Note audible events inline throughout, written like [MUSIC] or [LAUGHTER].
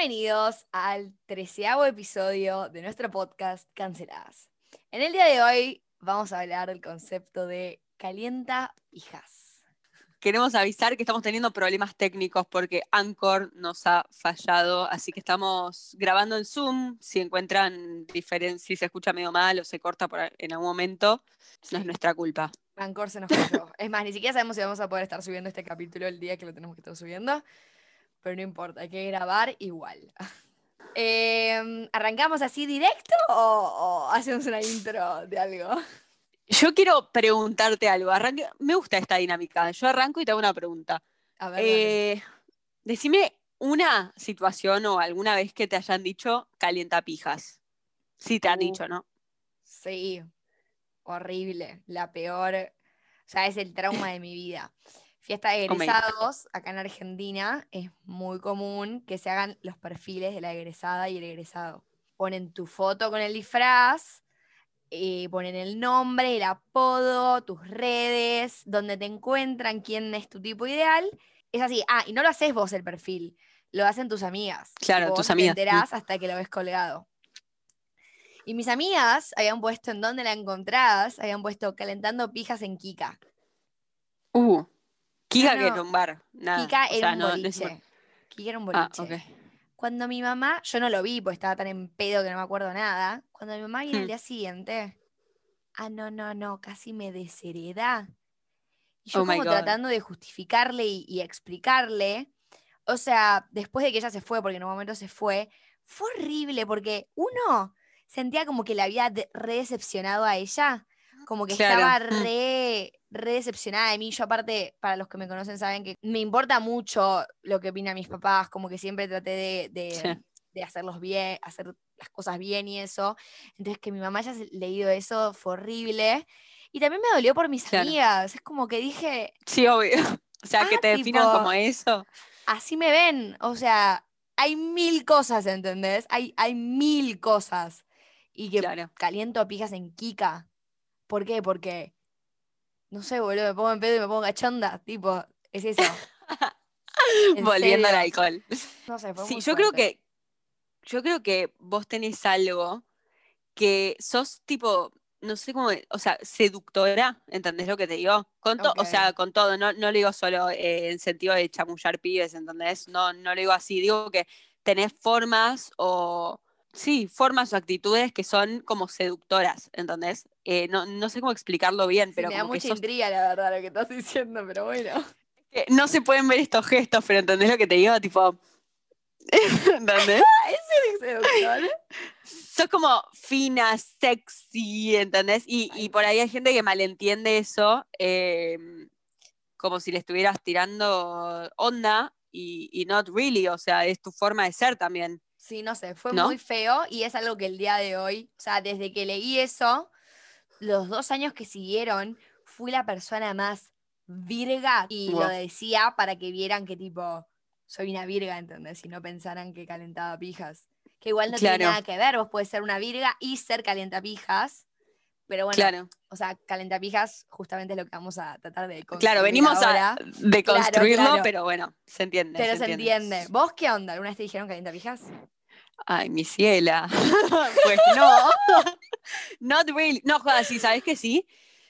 Bienvenidos al treceavo episodio de nuestro podcast Canceladas. En el día de hoy vamos a hablar del concepto de calienta hijas. Queremos avisar que estamos teniendo problemas técnicos porque Anchor nos ha fallado, así que estamos grabando en Zoom. Si encuentran diferencias, si se escucha medio mal o se corta por, en algún momento, no es nuestra culpa. Anchor se nos falló. es más, ni siquiera sabemos si vamos a poder estar subiendo este capítulo el día que lo tenemos que estar subiendo pero no importa, hay que grabar igual. [LAUGHS] Em, ¿Arrancamos así directo o, hacemos una intro de algo? Yo quiero preguntarte algo. me gusta esta dinámica. Yo arranco y te hago una pregunta. A ver, eh, decime una situación o alguna vez que te hayan dicho calientapijas. Sí, te han uh. dicho, ¿no? Sí, horrible, la peor. O sea, es el trauma de mi vida fiesta de egresados, acá en Argentina, es muy común que se hagan los perfiles de la egresada y el egresado. Ponen tu foto con el disfraz, eh, ponen el nombre, el apodo, tus redes, donde te encuentran, quién es tu tipo ideal. Es así, ah, y no lo haces vos el perfil, lo hacen tus amigas. Claro, tus amigas. Te enterás hasta que lo ves colgado. Y mis amigas habían puesto en donde la encontrás, habían puesto calentando pijas en Kika. Uh. Kika que era un bar. Kika era un boliche. Kika era un boliche. Cuando mi mamá, yo no lo vi, pues estaba tan en pedo que no me acuerdo nada. Cuando mi mamá viene el hmm. día siguiente, ah, no, no, no, casi me deshereda. Y yo oh como tratando de justificarle y, explicarle. O sea, después de que ella se fue, porque en un momento se fue, fue horrible porque uno sentía como que la había re decepcionado a ella como que estaba mm. re, re decepcionada de mí. Yo aparte, para los que me conocen saben que me importa mucho lo que opinan mis papás, como que siempre traté de, hacerlos bien, hacer las cosas bien y eso. Entonces que mi mamá haya leído eso fue horrible. Y también me dolió por mis amigas. Es como que dije. Sí, obvio. O sea, que ah, te definan como eso. Así me ven. O sea, hay mil cosas, ¿entendés? Hay, hay mil cosas. Y que caliento pijas en Kika. ¿Por qué? Porque, no sé, boludo, me pongo en pedo y me pongo cachonda. Tipo, es eso. [LAUGHS] Volviendo al alcohol. No sé, fue Sí, yo creo que. Yo creo que vos tenés algo que sos tipo, no sé cómo, o sea, seductora, ¿entendés lo que te digo? Con O sea, con todo, no, no lo digo solo en sentido de chamullar pibes, ¿entendés? No, no lo digo así, digo que tenés formas o sí, formas o actitudes que son como seductoras, ¿entendés? Eh, no, sé cómo explicarlo bien, pero... me da mucha intriga, la verdad, lo que estás diciendo, pero bueno. no se pueden ver estos gestos, pero ¿entendés lo que te digo? Tipo... [LAUGHS] ¿Entendés? [LAUGHS] es seductor. Sos como fina, sexy, ¿entendés? Y, por ahí hay gente que malentiende eso, em, como si le estuvieras tirando onda y, y not really, o sea, es tu forma de ser también. Sí, no sé, fue muy feo y es algo que el día de hoy, o sea, desde que leí eso, los dos años que siguieron, fui la persona más virga y lo decía para que vieran que tipo, soy una virga, ¿entendés? Y no pensaran que calentaba pijas. Que igual no tiene nada que ver, vos puedes ser una virga y ser calentapijas. Pero bueno, claro. o sea, calentapijas justamente es lo que vamos a tratar de construir. Claro, venimos a deconstruirlo, pero bueno, se entiende. Pero se, entiende. ¿Vos qué onda? ¿Alguna vez te dijeron calentapijas? Ay, mi ciela. [LAUGHS] pues no. [LAUGHS] Not really. No, joder, sí, sabes que sí.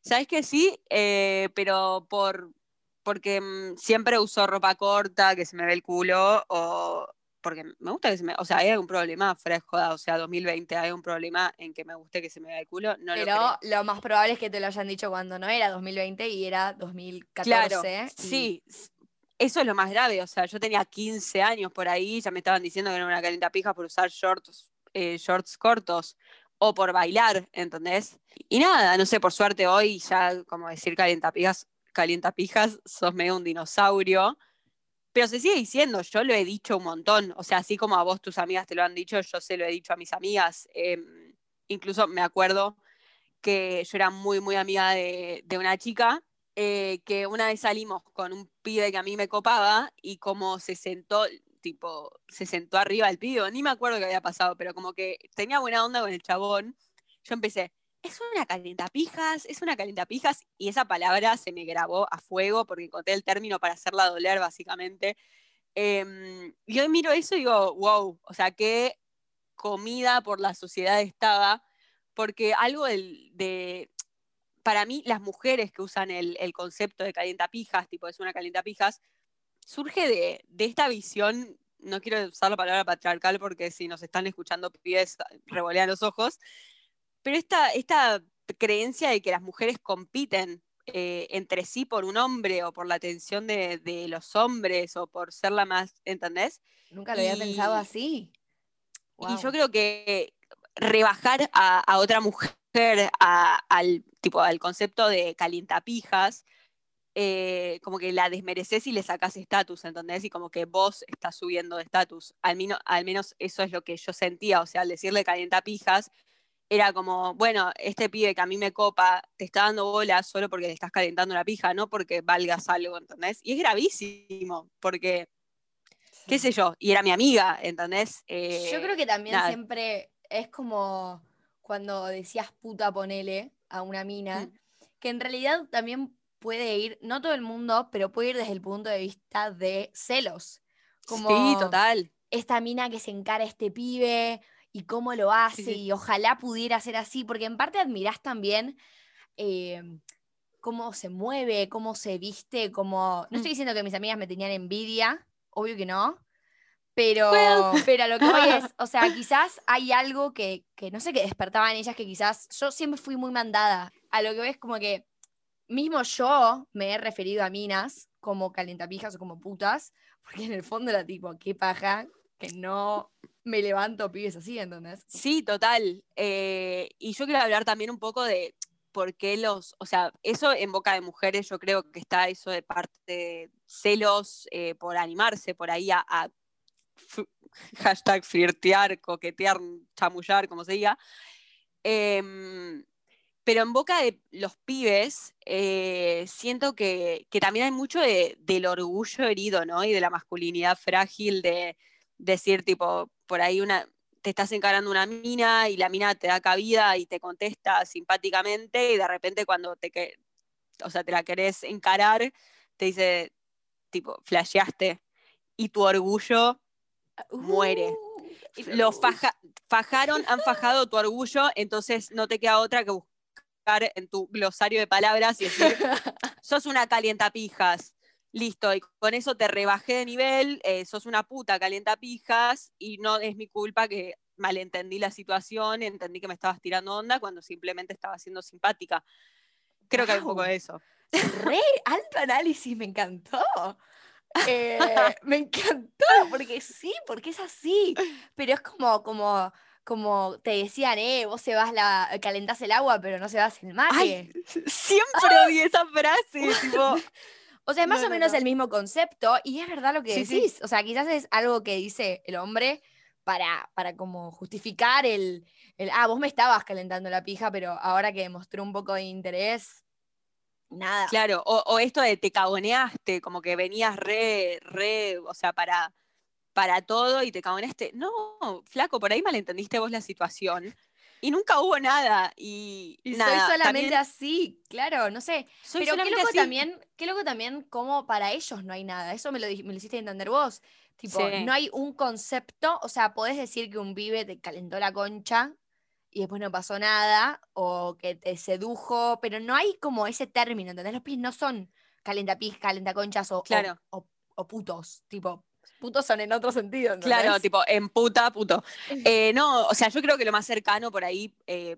Sabes que sí, eh, pero por porque mm, siempre uso ropa corta, que se me ve el culo, o porque me gusta que se me. O sea, hay algún problema fresco, o sea, 2020 hay un problema en que me guste que se me vea el culo. No pero lo, más probable es que te lo hayan dicho cuando no era 2020 y era 2014. Claro, sí, eso es lo más grave, o sea, yo tenía 15 años por ahí, ya me estaban diciendo que era una calentapija por usar shorts, eh, shorts cortos o por bailar, ¿entendés? Y nada, no sé, por suerte hoy ya, como decir calientapijas, calientapijas, sos medio un dinosaurio, pero se sigue diciendo, yo lo he dicho un montón, o sea, así como a vos tus amigas te lo han dicho, yo se lo he dicho a mis amigas, em, incluso me acuerdo que yo era muy, muy amiga de, de una chica eh, que una vez salimos con un pibe que a mí me copaba y como se sentó, tipo, se sentó arriba el pibe, ni me acuerdo qué había pasado, pero como que tenía buena onda con el chabón, yo empecé, es una calentapijas, es una calentapijas, y esa palabra se me grabó a fuego porque conté el término para hacerla doler, básicamente. Em, yo miro eso y digo, wow, o sea, qué comida por la sociedad estaba, porque algo de, para mí, las mujeres que usan el, concepto de calientapijas, tipo es una calientapijas, surge de, de esta visión no quiero usar la palabra patriarcal porque si nos están escuchando pies revolean los ojos, pero esta, esta creencia de que las mujeres compiten eh, entre sí por un hombre o por la atención de, los hombres o por ser la más, ¿entendés? Nunca lo había pensado así. Y yo creo que rebajar a, otra mujer al, tipo, al concepto de calientapijas, eh, como que la desmereces y le sacas estatus, ¿entendés? Y como que vos estás subiendo de estatus. Al, al, menos eso es lo que yo sentía, o sea, al decirle calientapijas, era como, bueno, este pibe que a mí me copa te está dando bola solo porque le estás calentando la pija, no porque valgas algo, ¿entendés? Y es gravísimo, porque, qué sé yo, y era mi amiga, ¿entendés? yo eh, creo que también siempre es como cuando decías puta ponele a una mina, que en realidad también puede ir, no todo el mundo, pero puede ir desde el punto de vista de celos. Como sí, total. Esta mina que se encara a este pibe, y cómo lo hace y ojalá pudiera ser así, porque en parte admirás también em, cómo se mueve, cómo se viste, cómo... No estoy mm. diciendo que mis amigas me tenían envidia, obvio que no, pero, pero lo que voy [LAUGHS] es, o sea, quizás hay algo que, no sé, qué despertaba en ellas que quizás yo siempre fui muy mandada. A lo que voy es como que mismo yo me he referido a minas como calentapijas o como putas, porque en el fondo era tipo, qué paja, que no me levanto pibes así, ¿entendés? Sí, total. Eh, y yo quiero hablar también un poco de por qué los, o sea, eso en boca de mujeres yo creo que está eso de parte de celos eh, por animarse por ahí a, hashtag flirtear, coquetear, chamullar, como se diga. Em, pero en boca de los pibes, eh, siento que, también hay mucho del orgullo herido, ¿no? Y de la masculinidad frágil, de, decir tipo, por ahí una, te estás encarando una mina y la mina te da cabida y te contesta simpáticamente y de repente cuando te, o sea, te la querés encarar, te dice, tipo, flasheaste y tu orgullo muere. Uh, Lo fajaron, han fajado tu orgullo, entonces no te queda otra que buscar en tu glosario de palabras y decir, [LAUGHS] sos una calientapijas listo, y con eso te rebajé de nivel, eh, sos una puta calienta pijas y no es mi culpa que malentendí la situación, entendí que me estabas tirando onda cuando simplemente estaba siendo simpática. Creo que hay un poco de eso. Re alto análisis, me encantó. Eh, [LAUGHS] me encantó, porque sí, porque es así. Pero es como, como, como te decían, eh, vos se vas la, calentás el agua, pero no se vas el mate. siempre [LAUGHS] ¡Ah! esa frase, [LAUGHS] tipo. O sea, es más o menos el mismo concepto y es verdad lo que decís. O sea, quizás es algo que dice el hombre para, para como justificar el, el, ah, vos me estabas calentando la pija, pero ahora que demostró un poco de interés, nada. Claro, o, esto de te cagoneaste, como que venías re, re, o sea, para, para todo y te cagoneaste. No, flaco, por ahí malentendiste vos la situación y nunca hubo nada. Y, soy solamente así, claro, no sé. Pero qué loco, también, qué loco también como para ellos no hay nada. Eso me lo, me lo hiciste entender vos. Tipo, no hay un concepto, o sea, podés decir que un pibe te calentó la concha y después no pasó nada, o que te sedujo, pero no hay como ese término, ¿entendés? Los pibes no son calentapis, calentaconchas o, claro. o, o putos, tipo, putos son en otro sentido. Claro, tipo, en puta, puto. [LAUGHS] Eh, no, o sea, yo creo que lo más cercano por ahí eh,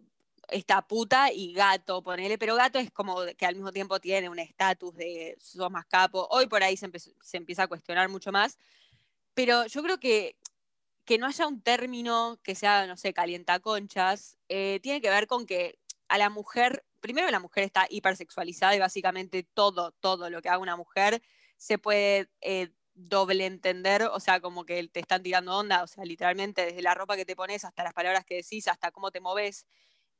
está puta y gato, ponele, pero gato es como que al mismo tiempo tiene un estatus de sos más capo. Hoy por ahí se, empieza a cuestionar mucho más. Pero yo creo que que no haya un término que sea, no sé, calientaconchas, eh, tiene que ver con que a la mujer, primero la mujer está hipersexualizada y básicamente todo, todo lo que haga una mujer se puede eh, doble entender, o sea, como que te están tirando onda, o sea, literalmente desde la ropa que te pones hasta las palabras que decís, hasta cómo te moves.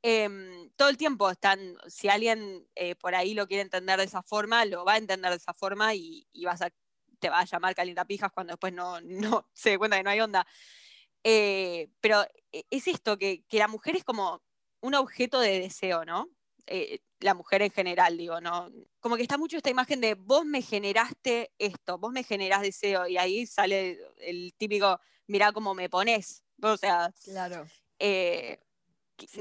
Em, todo el tiempo están, si alguien eh, por ahí lo quiere entender de esa forma, lo va a entender de esa forma y, vas a, te va a llamar calientapijas cuando después no, [LAUGHS] no se dé cuenta que no hay onda. Eh, pero e, es esto, que, que, la mujer es como un objeto de deseo, ¿no? Eh, la mujer en general, digo, ¿no? Como que está mucho esta imagen de vos me generaste esto, vos me generás deseo, y ahí sale el típico, mirá cómo me pones. O sea, claro. Eh,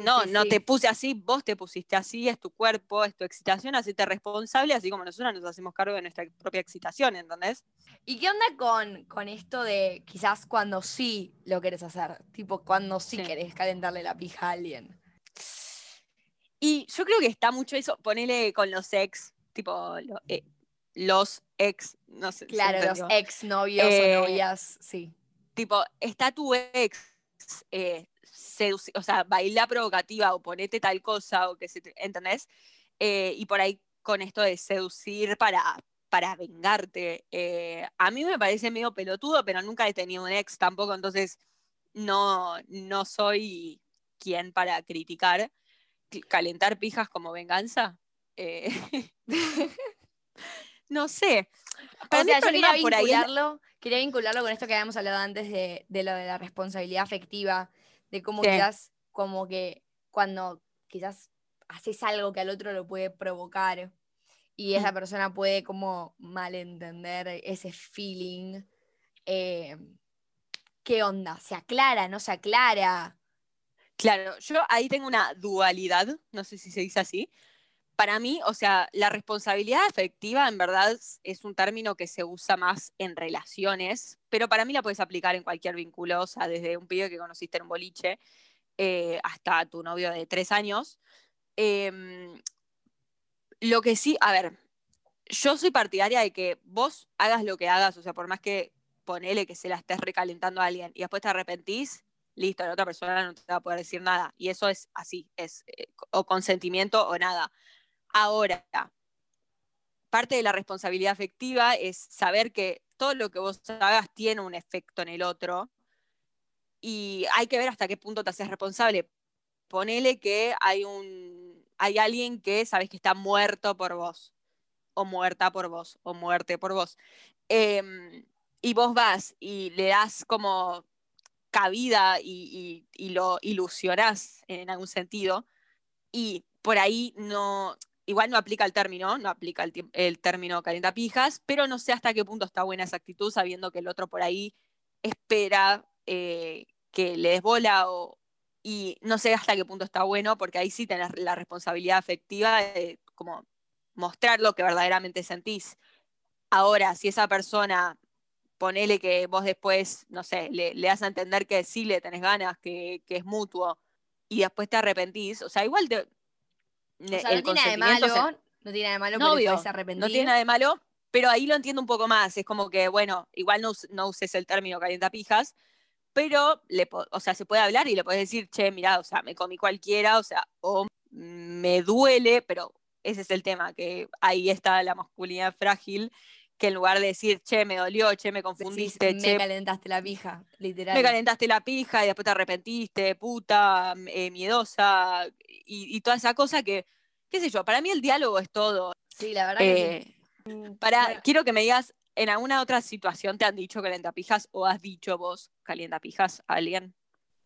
no, no te puse así, vos te pusiste así, es tu cuerpo, es tu excitación, hacete responsable, así como nosotros nos hacemos cargo de nuestra propia excitación, ¿entendés? ¿Y qué onda con, con esto de quizás cuando sí lo querés hacer? Tipo, cuando sí, querés calentarle la pija a alguien. Y yo creo que está mucho eso, ponele con los ex, tipo, eh, los ex, no sé. Claro, los ex novios o eh, novias, sí. Tipo, está tu ex, eh, o sea, baila provocativa o ponete tal cosa, o que se ¿entendés? Eh, y por ahí con esto de seducir para, para vengarte. Eh, a mí me parece medio pelotudo, pero nunca he tenido un ex tampoco, entonces no, no soy quien para criticar. Calentar pijas como venganza. Eh, [LAUGHS] no sé. Para o sea, yo quería vincularlo, quería vincularlo con esto que habíamos hablado antes de, de lo de la responsabilidad afectiva de cómo quizás, como que cuando quizás haces algo que al otro lo puede provocar y esa persona puede como malentender ese feeling. Eh, ¿Qué onda? ¿Se aclara? ¿No se aclara? Claro, yo ahí tengo una dualidad, no sé si se dice así. Para mí, o sea, la responsabilidad afectiva en verdad es un término que se usa más en relaciones, pero para mí la puedes aplicar en cualquier vínculo, o sea, desde un pibe que conociste en un boliche eh, hasta tu novio de tres años. Em, lo que sí, a ver, yo soy partidaria de que vos hagas lo que hagas, o sea, por más que ponele que se la estés recalentando a alguien y después te arrepentís, listo, la otra persona no te va a poder decir nada. Y eso es así, es eh, o consentimiento o nada. Ahora, parte de la responsabilidad afectiva es saber que todo lo que vos hagas tiene un efecto en el otro y hay que ver hasta qué punto te haces responsable. Ponele que hay un hay alguien que sabes que está muerto por vos o muerta por vos o muerte por vos. Em, y vos vas y le das como cabida y, y, lo ilusionás en algún sentido y por ahí no, igual no aplica el término, no aplica el, el término pijas, pero no sé hasta qué punto está buena esa actitud sabiendo que el otro por ahí espera eh, que le des bola y no sé hasta qué punto está bueno porque ahí sí tenés la responsabilidad afectiva de como mostrar lo que verdaderamente sentís. Ahora, si esa persona, ponele que vos después, no sé, le, le das a entender que sí le tenés ganas, que, que es mutuo, y después te arrepentís, o sea, igual te, no tiene nada de malo, no tiene nada de malo, no, No tiene nada de malo, pero ahí lo entiendo un poco más. Es como que, bueno, igual no, no uses el término calienta pijas, pero, le, o sea, se puede hablar y le puedes decir, che, mira, o sea, me comí cualquiera, o sea, o me duele, pero ese es el tema, que ahí está la masculinidad frágil, que en lugar de decir, che, me dolió, che, me confundiste, che. Me calentaste la pija, literal. Me calentaste la pija y después te arrepentiste, puta, eh, miedosa, y, toda esa cosa que, qué sé yo, para mí el diálogo es todo. Sí, la verdad que sí. Eh, mm, quiero que me digas, ¿en alguna otra situación te han dicho calentapijas o has dicho vos calientapijas a alguien?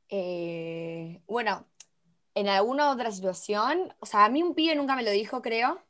Eh, bueno, en alguna otra situación, o sea, a mí un pibe nunca me lo dijo, creo.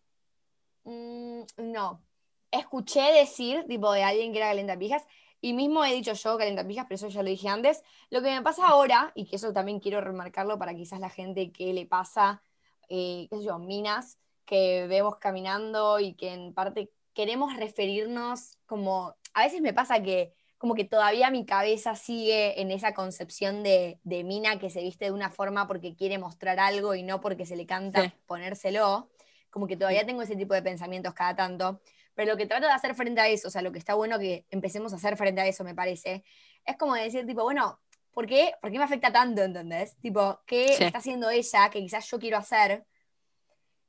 Mm, no. Escuché decir, tipo, de alguien que era calentapijas, y mismo he dicho yo calentapijas, pero eso ya lo dije antes. Lo que me pasa ahora, y que eso también quiero remarcarlo para quizás la gente que le pasa, eh, qué sé yo, minas, que vemos caminando y que en parte queremos referirnos como, a veces me pasa que como que todavía mi cabeza sigue en esa concepción de, mina que se viste de una forma porque quiere mostrar algo y no porque se le canta ponérselo, como que todavía tengo ese tipo de pensamientos cada tanto. Pero lo que trato de hacer frente a eso, o sea, lo que está bueno que empecemos a hacer frente a eso, me parece, es como decir, tipo, bueno, ¿por qué, ¿por qué me afecta tanto, entendés? Tipo, ¿qué está haciendo ella que quizás yo quiero hacer?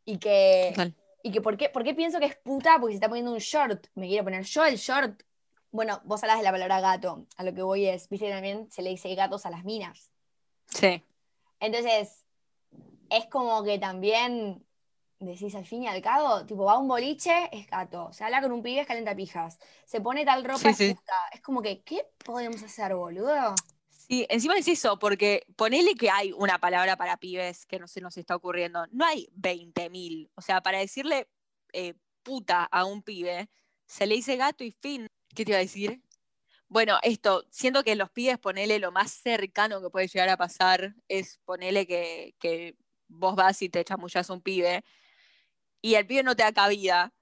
Y que, y que ¿por qué, ¿por qué pienso que es puta? Porque se está poniendo un short. Me quiero poner yo el short. Bueno, vos hablas de la palabra gato. A lo que voy es, viste, también se le dice gatos a las minas. Sí. Entonces, es como que también decís al fin y al cabo, tipo, va a un boliche, es gato, se habla con un pibe, es calenta pijas, se pone tal ropa, es, es como que, ¿qué podemos hacer, boludo? Sí, encima es eso, porque ponele que hay una palabra para pibes que no se nos está ocurriendo. No hay 20.000. O sea, para decirle eh, puta a un pibe, se le dice gato y fin. ¿Qué te iba a decir? Bueno, esto, siento que los pibes, ponele lo más cercano que puede llegar a pasar es ponele que, que vos vas y te chamullas un pibe y el pibe no te da cabida.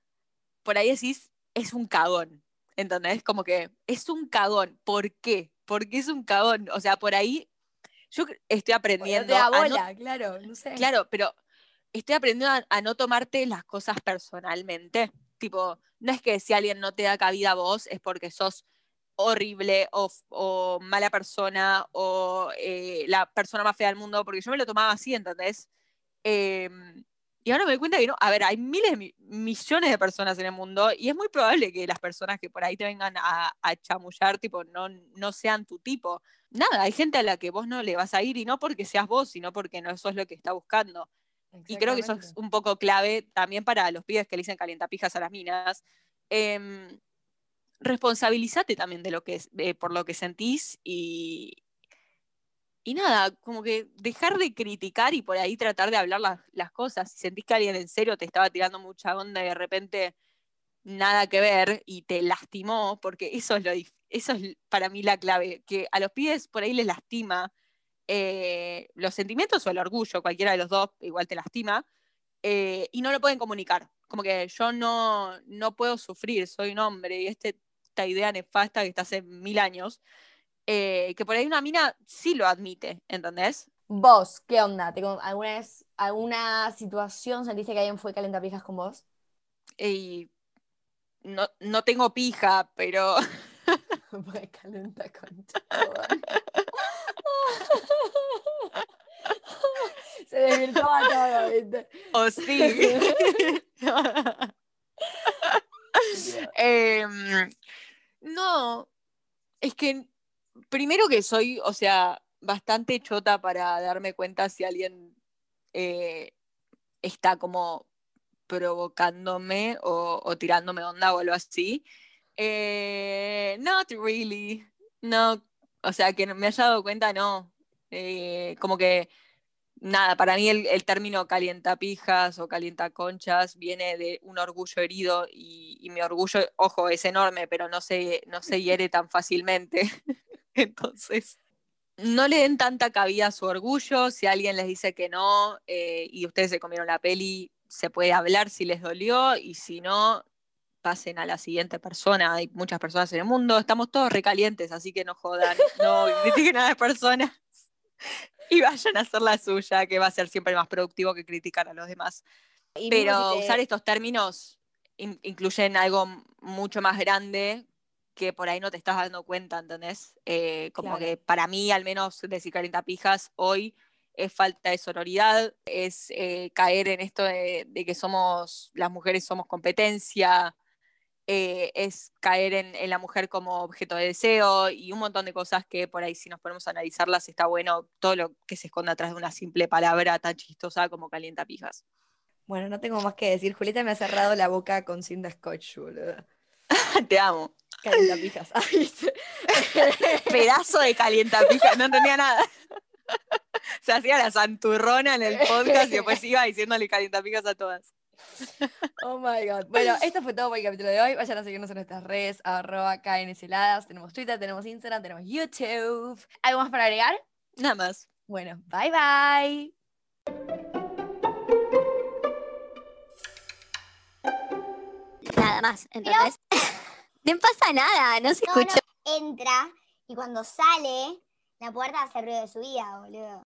Por ahí decís, es un cagón. ¿Entendés? Como que es un cagón. ¿Por qué? Porque es un cagón. O sea, por ahí yo estoy aprendiendo. De bola, claro, no sé. Claro, pero estoy aprendiendo a, no tomarte las cosas personalmente. Tipo, no es que si alguien no te da cabida a vos es porque sos horrible o, mala persona o eh, la persona más fea del mundo, porque yo me lo tomaba así, ¿entendés? Em, y ahora me doy cuenta que no, a ver, hay miles, de millones de personas en el mundo y es muy probable que las personas que por ahí te vengan a, a, chamullar, tipo, no, no sean tu tipo. Nada, hay gente a la que vos no le vas a ir y no porque seas vos, sino porque no eso es lo que está buscando. Y creo que eso es un poco clave también para los pibes que le dicen calientapijas a las minas. Eh, responsabilízate también de lo que es, por lo que sentís y, y nada, como que dejar de criticar y por ahí tratar de hablar las, cosas. Si sentís que alguien en serio te estaba tirando mucha onda y de repente nada que ver y te lastimó, porque eso es lo eso es para mí la clave, que a los pies por ahí les lastima eh, los sentimientos o el orgullo, cualquiera de los dos igual te lastima, eh, y no lo pueden comunicar. Como que yo no, no puedo sufrir, soy un hombre, y este, esta idea nefasta que está hace mil años, eh, que por ahí una mina sí lo admite, ¿entendés? Vos, ¿qué onda? ¿Alguna vez, alguna situación sentiste que alguien fue calentapijas con vos? Y no, no tengo pija, pero... [LAUGHS] calenta [LAUGHS] Se desvirtuaba todo, ¿viste? O sí. [LAUGHS] Em, no, es que primero que soy, o sea, bastante chota para darme cuenta si alguien eh, está como provocándome o, tirándome onda o algo así. Eh, not really. No, o sea, que me haya dado cuenta, no. Eh, como que, nada, para mí el, el, término calientapijas o calientaconchas viene de un orgullo herido y, y, mi orgullo, ojo, es enorme, pero no se, no se hiere tan fácilmente. [LAUGHS] [LAUGHS] Entonces, no le den tanta cabida a su orgullo. Si alguien les dice que no eh, y ustedes se comieron la peli, se puede hablar si les dolió y si no, pasen a la siguiente persona. Hay muchas personas en el mundo, estamos todos recalientes, así que no jodan, no [LAUGHS] critiquen a las personas y vayan a hacer la suya, que va a ser siempre más productivo que criticar a los demás. Pero usar estos términos incluyen algo mucho más grande que por ahí no te estás dando cuenta, ¿entendés? Eh, como que para mí, al menos decir 40 pijas hoy, es falta de sororidad, es eh, caer en esto de, que somos, las mujeres somos competencia, eh, es caer en, la mujer como objeto de deseo y un montón de cosas que por ahí si nos ponemos a analizarlas está bueno todo lo que se esconde atrás de una simple palabra tan chistosa como calienta pijas. Bueno, no tengo más que decir. Julieta me ha cerrado la boca con cinta scotch, boludo. [LAUGHS] Te amo. Calientapijas. [LAUGHS] Pedazo de calientapijas, no entendía nada. [LAUGHS] Se hacía la santurrona en el podcast y después iba diciéndole calientapijas a todas. Oh my god. Bueno, esto fue todo por el capítulo de hoy. Vayan a seguirnos en nuestras redes, arroba KNSeladas. Tenemos Twitter, tenemos Instagram, tenemos YouTube. ¿Algo más para agregar? Nada más. Bueno, bye bye. Nada más, entonces. No pasa nada, no se escucha. entra y cuando sale, la puerta hace ruido de su vida, boludo.